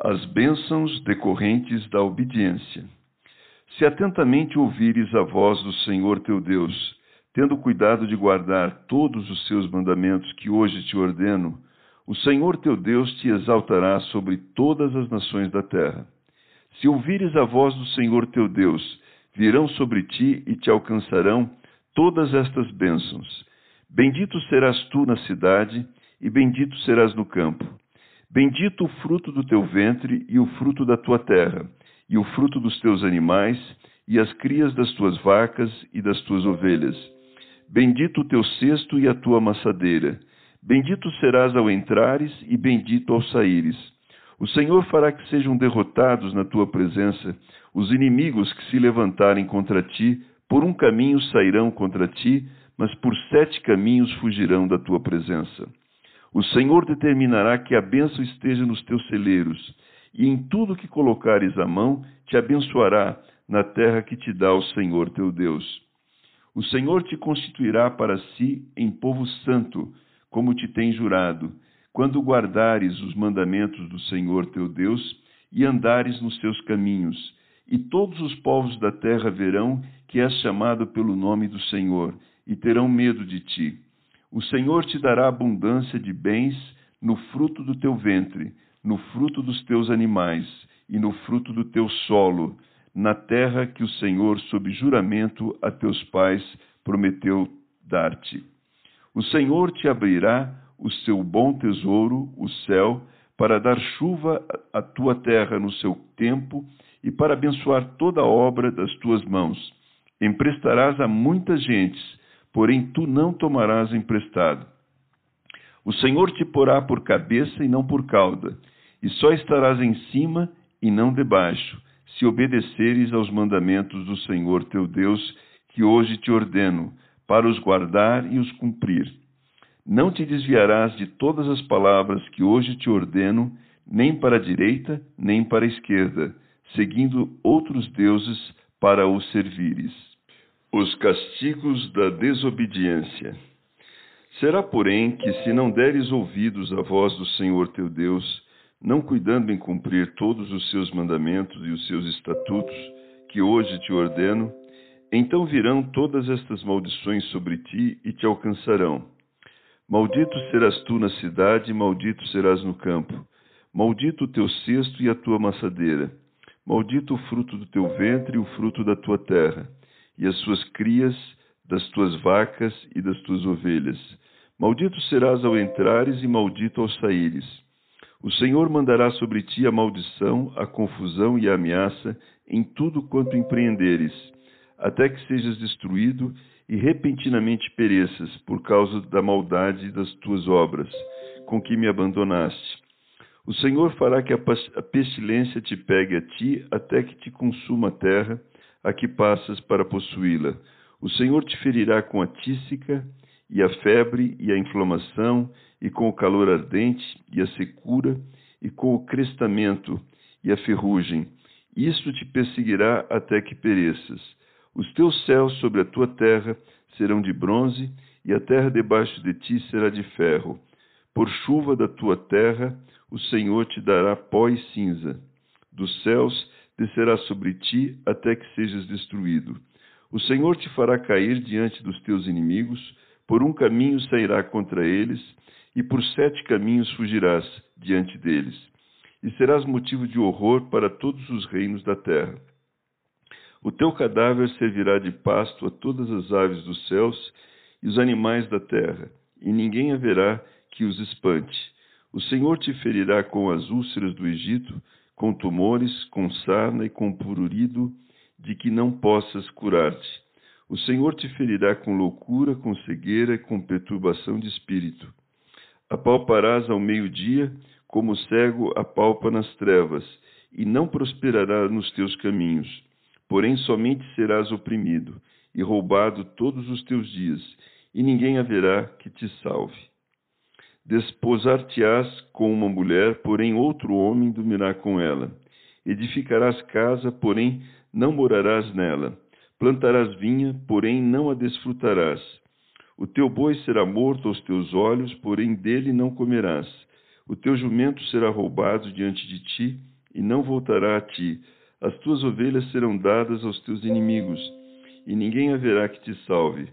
As bênçãos decorrentes da obediência. Se atentamente ouvires a voz do Senhor teu Deus, tendo cuidado de guardar todos os seus mandamentos que hoje te ordeno, o Senhor teu Deus te exaltará sobre todas as nações da terra. Se ouvires a voz do Senhor teu Deus, virão sobre ti e te alcançarão todas estas bênçãos. Bendito serás tu na cidade, e bendito serás no campo. Bendito o fruto do teu ventre e o fruto da tua terra, e o fruto dos teus animais, e as crias das tuas vacas e das tuas ovelhas. Bendito o teu cesto e a tua amassadeira. Bendito serás ao entrares e bendito ao saíres. O Senhor fará que sejam derrotados na tua presença os inimigos que se levantarem contra ti, por um caminho sairão contra ti, mas por sete caminhos fugirão da tua presença. O Senhor determinará que a bênção esteja nos teus celeiros, e em tudo que colocares a mão te abençoará na terra que te dá o Senhor teu Deus. O Senhor te constituirá para si em povo santo, como te tem jurado, quando guardares os mandamentos do Senhor teu Deus e andares nos seus caminhos, e todos os povos da terra verão que és chamado pelo nome do Senhor, e terão medo de ti. O Senhor te dará abundância de bens no fruto do teu ventre, no fruto dos teus animais e no fruto do teu solo, na terra que o Senhor, sob juramento a teus pais, prometeu dar-te. O Senhor te abrirá o seu bom tesouro, o céu, para dar chuva à tua terra no seu tempo e para abençoar toda a obra das tuas mãos. Emprestarás a muitas gentes porém tu não tomarás emprestado. O Senhor te porá por cabeça e não por cauda, e só estarás em cima e não debaixo, se obedeceres aos mandamentos do Senhor teu Deus, que hoje te ordeno, para os guardar e os cumprir. Não te desviarás de todas as palavras que hoje te ordeno, nem para a direita, nem para a esquerda, seguindo outros deuses para os servires. Os castigos da desobediência. Será, porém, que se não deres ouvidos à voz do Senhor teu Deus, não cuidando em cumprir todos os seus mandamentos e os seus estatutos, que hoje te ordeno, então virão todas estas maldições sobre ti e te alcançarão. Maldito serás tu na cidade, maldito serás no campo. Maldito o teu cesto e a tua amassadeira. Maldito o fruto do teu ventre e o fruto da tua terra e as suas crias das tuas vacas e das tuas ovelhas. Maldito serás ao entrares e maldito ao saíres. O Senhor mandará sobre ti a maldição, a confusão e a ameaça em tudo quanto empreenderes, até que sejas destruído e repentinamente pereças por causa da maldade das tuas obras, com que me abandonaste. O Senhor fará que a pestilência te pegue a ti até que te consuma a terra a que passas para possuí-la. O Senhor te ferirá com a tísica, e a febre, e a inflamação, e com o calor ardente, e a secura, e com o crestamento, e a ferrugem. Isto te perseguirá até que pereças. Os teus céus sobre a tua terra serão de bronze, e a terra debaixo de ti será de ferro. Por chuva da tua terra, o Senhor te dará pó e cinza. Dos céus descerá sobre ti até que sejas destruído. O Senhor te fará cair diante dos teus inimigos, por um caminho sairá contra eles, e por sete caminhos fugirás diante deles. E serás motivo de horror para todos os reinos da terra. O teu cadáver servirá de pasto a todas as aves dos céus e os animais da terra, e ninguém haverá que os espante. O Senhor te ferirá com as úlceras do Egito, com tumores, com sarna e com pururido, de que não possas curar-te. O Senhor te ferirá com loucura, com cegueira e com perturbação de espírito. Apalparás ao meio-dia, como o cego apalpa nas trevas, e não prosperará nos teus caminhos. Porém, somente serás oprimido e roubado todos os teus dias, e ninguém haverá que te salve. Desposar-te-ás com uma mulher, porém outro homem dormirá com ela. Edificarás casa, porém não morarás nela. Plantarás vinha, porém não a desfrutarás. O teu boi será morto aos teus olhos, porém dele não comerás. O teu jumento será roubado diante de ti, e não voltará a ti. As tuas ovelhas serão dadas aos teus inimigos, e ninguém haverá que te salve.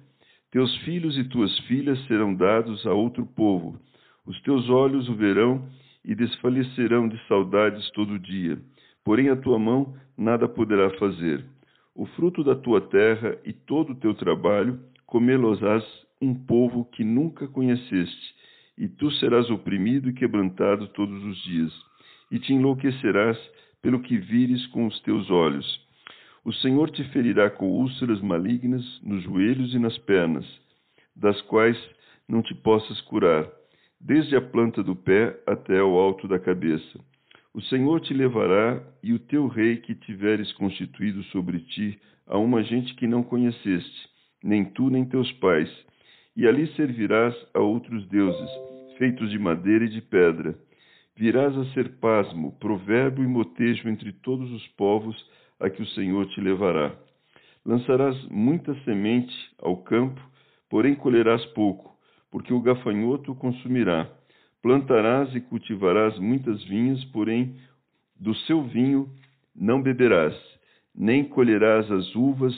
Teus filhos e tuas filhas serão dados a outro povo. Os teus olhos o verão e desfalecerão de saudades todo dia. Porém a tua mão nada poderá fazer. O fruto da tua terra e todo o teu trabalho comê-los-ás um povo que nunca conheceste, e tu serás oprimido e quebrantado todos os dias, e te enlouquecerás pelo que vires com os teus olhos. O Senhor te ferirá com úlceras malignas nos joelhos e nas pernas, das quais não te possas curar, desde a planta do pé até o alto da cabeça. O Senhor te levará, e o teu rei que tiveres constituído sobre ti, a uma gente que não conheceste, nem tu nem teus pais, e ali servirás a outros deuses, feitos de madeira e de pedra. Virás a ser pasmo, provérbio e motejo entre todos os povos a que o Senhor te levará. Lançarás muita semente ao campo, porém colherás pouco, porque o gafanhoto o consumirá. Plantarás e cultivarás muitas vinhas, porém do seu vinho não beberás, nem colherás as uvas,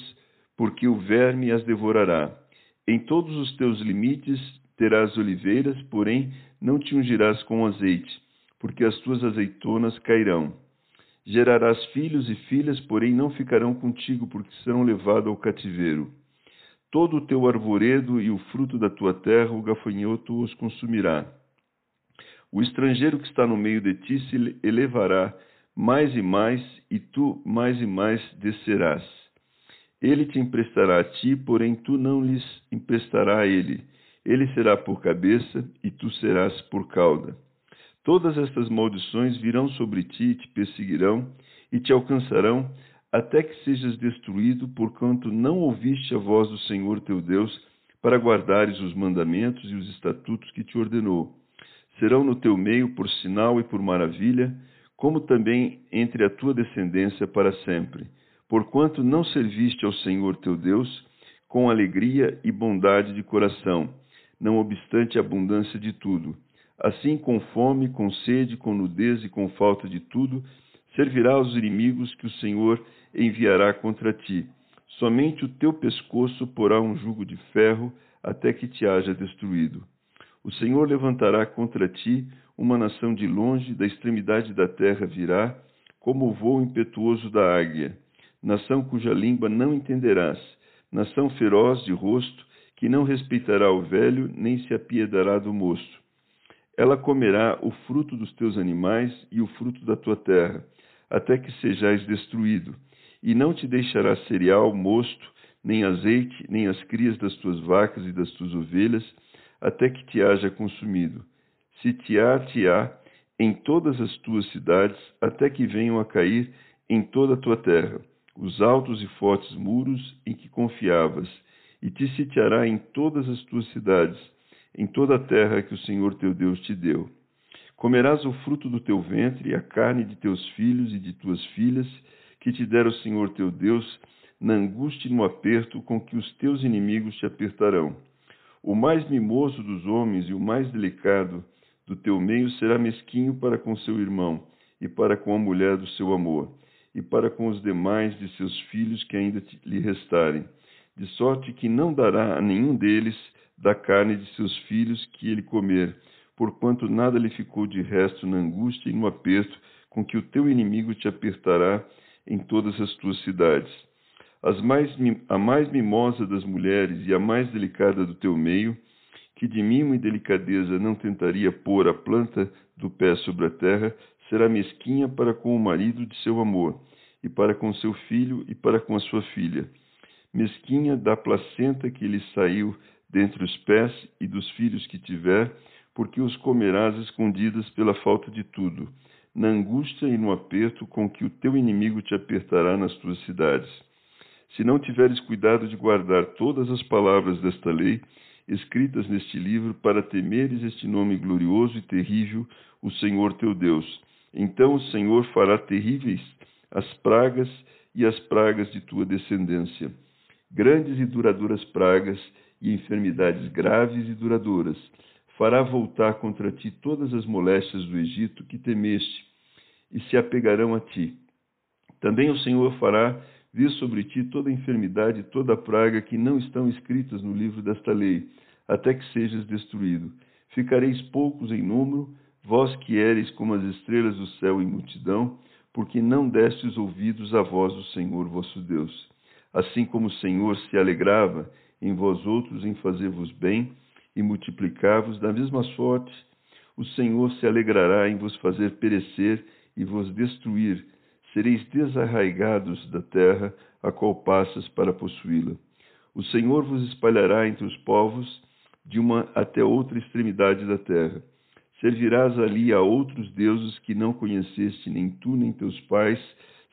porque o verme as devorará. Em todos os teus limites terás oliveiras, porém não te ungirás com azeite, porque as tuas azeitonas cairão. Gerarás filhos e filhas, porém não ficarão contigo, porque serão levados ao cativeiro. Todo o teu arvoredo e o fruto da tua terra o gafanhoto os consumirá. O estrangeiro que está no meio de ti se elevará mais e mais, e tu mais e mais descerás. Ele te emprestará a ti, porém tu não lhes emprestará a ele. Ele será por cabeça e tu serás por cauda. Todas estas maldições virão sobre ti e te perseguirão e te alcançarão até que sejas destruído, porquanto não ouviste a voz do Senhor teu Deus para guardares os mandamentos e os estatutos que te ordenou. Serão no teu meio por sinal e por maravilha, como também entre a tua descendência para sempre porquanto não serviste ao Senhor teu Deus com alegria e bondade de coração, não obstante a abundância de tudo. Assim, com fome, com sede, com nudez e com falta de tudo, servirá aos inimigos que o Senhor enviará contra ti. Somente o teu pescoço porá um jugo de ferro até que te haja destruído. O Senhor levantará contra ti uma nação de longe, da extremidade da terra virá, como o voo impetuoso da águia nação cuja língua não entenderás, nação feroz de rosto, que não respeitará o velho, nem se apiedará do moço. Ela comerá o fruto dos teus animais e o fruto da tua terra, até que sejais destruído, e não te deixará cereal, mosto, nem azeite, nem as crias das tuas vacas e das tuas ovelhas, até que te haja consumido. Sitiar-te-á em todas as tuas cidades, até que venham a cair em toda a tua terra os altos e fortes muros em que confiavas, e te sitiará em todas as tuas cidades, em toda a terra que o Senhor teu Deus te deu. Comerás o fruto do teu ventre, a carne de teus filhos e de tuas filhas, que te dera o Senhor teu Deus, na angústia e no aperto com que os teus inimigos te apertarão. O mais mimoso dos homens e o mais delicado do teu meio será mesquinho para com seu irmão e para com a mulher do seu amor e para com os demais de seus filhos que ainda lhe restarem, de sorte que não dará a nenhum deles da carne de seus filhos que ele comer, porquanto nada lhe ficou de resto na angústia e no aperto com que o teu inimigo te apertará em todas as tuas cidades. Mais, a mais mimosa das mulheres e a mais delicada do teu meio, que de mimo e delicadeza não tentaria pôr a planta do pé sobre a terra, será mesquinha para com o marido de seu amor, e para com seu filho e para com a sua filha. Mesquinha da placenta que lhe saiu dentre os pés e dos filhos que tiver, porque os comerás escondidas pela falta de tudo. na angústia e no aperto com que o teu inimigo te apertará nas tuas cidades. Se não tiveres cuidado de guardar todas as palavras desta lei, escritas neste livro, para temeres este nome glorioso e terrível, o Senhor teu Deus, então o Senhor fará terríveis as pragas e as pragas de tua descendência, grandes e duradouras pragas e enfermidades graves e duradouras. Fará voltar contra ti todas as moléstias do Egito que temeste, e se apegarão a ti. Também o Senhor fará vir sobre ti toda enfermidade e toda praga que não estão escritas no livro desta lei, até que sejas destruído. Ficareis poucos em número, vós que eres como as estrelas do céu em multidão, porque não destes ouvidos à voz do Senhor vosso Deus. Assim como o Senhor se alegrava em vós outros em fazer-vos bem e multiplicar-vos da mesma sorte, o Senhor se alegrará em vos fazer perecer e vos destruir. Sereis desarraigados da terra a qual passas para possuí-la. O Senhor vos espalhará entre os povos de uma até outra extremidade da terra. Servirás ali a outros deuses que não conheceste, nem tu nem teus pais,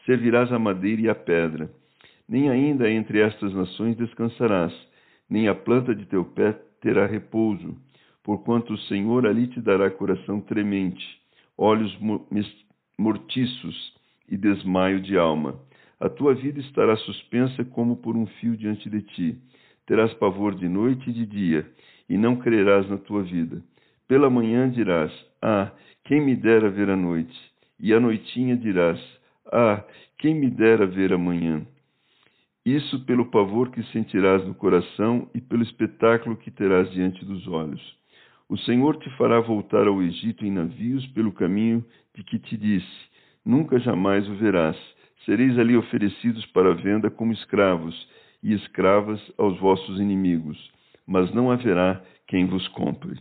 servirás a madeira e a pedra. Nem ainda entre estas nações descansarás, nem a planta de teu pé terá repouso, porquanto o Senhor ali te dará coração tremente, olhos mortiços e desmaio de alma. A tua vida estará suspensa como por um fio diante de ti. Terás pavor de noite e de dia, e não crerás na tua vida. Pela manhã dirás: Ah, quem me dera ver a noite. E à noitinha dirás: Ah, quem me dera ver a manhã. Isso pelo pavor que sentirás no coração e pelo espetáculo que terás diante dos olhos. O Senhor te fará voltar ao Egito em navios pelo caminho de que te disse: Nunca jamais o verás. Sereis ali oferecidos para venda como escravos e escravas aos vossos inimigos, mas não haverá quem vos compre.